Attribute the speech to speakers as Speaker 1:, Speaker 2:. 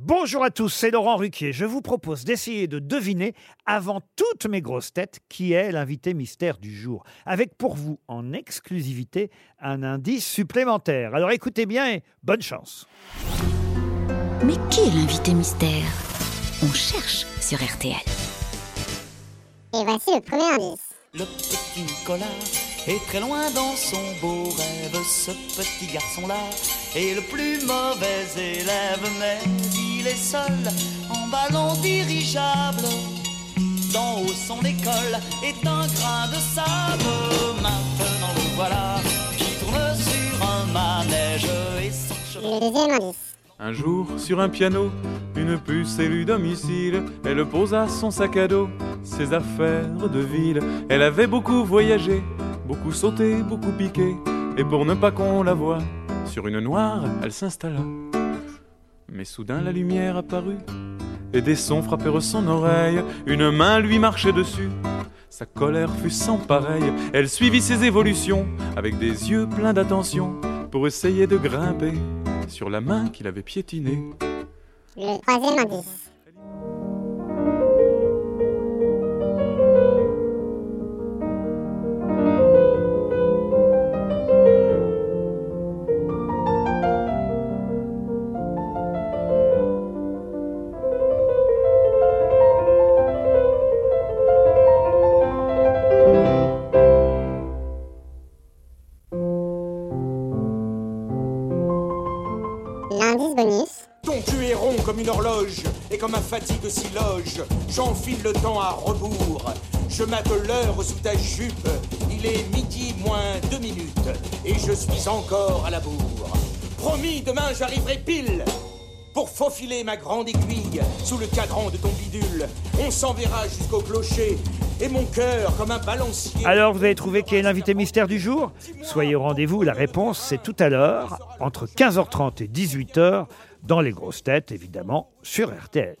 Speaker 1: Bonjour à tous, c'est Laurent Ruquier. Je vous propose d'essayer de deviner, avant toutes mes grosses têtes, qui est l'invité mystère du jour. Avec pour vous, en exclusivité, un indice supplémentaire. Alors écoutez bien et bonne chance.
Speaker 2: Mais qui est l'invité mystère? On cherche sur RTL.
Speaker 3: Et voici le premier indice.
Speaker 4: Le petit Nicolas est très loin dans son beau rêve. Ce petit garçon-là est le plus mauvais élève, mais il est seul en ballon dirigeable. D'en haut son école est un grain de sable. Maintenant le voilà qui tourne sur un manège et son cheval.
Speaker 5: Un jour, sur un piano, une puce élue domicile, elle posa son sac à dos, ses affaires de ville. Elle avait beaucoup voyagé, beaucoup sauté, beaucoup piqué, et pour ne pas qu'on la voie, sur une noire, elle s'installa. Mais soudain la lumière apparut, et des sons frappèrent son oreille, une main lui marchait dessus. Sa colère fut sans pareil, elle suivit ses évolutions, avec des yeux pleins d'attention, pour essayer de grimper sur la main qu'il avait piétinée.
Speaker 6: Ton cul est rond comme une horloge et comme un fatigue si loge. J'enfile le temps à rebours. Je mate l'heure sous ta jupe. Il est midi moins deux minutes et je suis encore à la bourre. Promis, demain j'arriverai pile pour faufiler ma grande aiguille sous le cadran de ton bidule. On s'enverra jusqu'au clocher et mon cœur comme un balancier.
Speaker 1: Alors vous avez trouvé qui est l'invité mystère du jour? Soyez au rendez-vous, la réponse c'est tout à l'heure, entre 15h30 et 18h, dans les grosses têtes évidemment, sur RTL.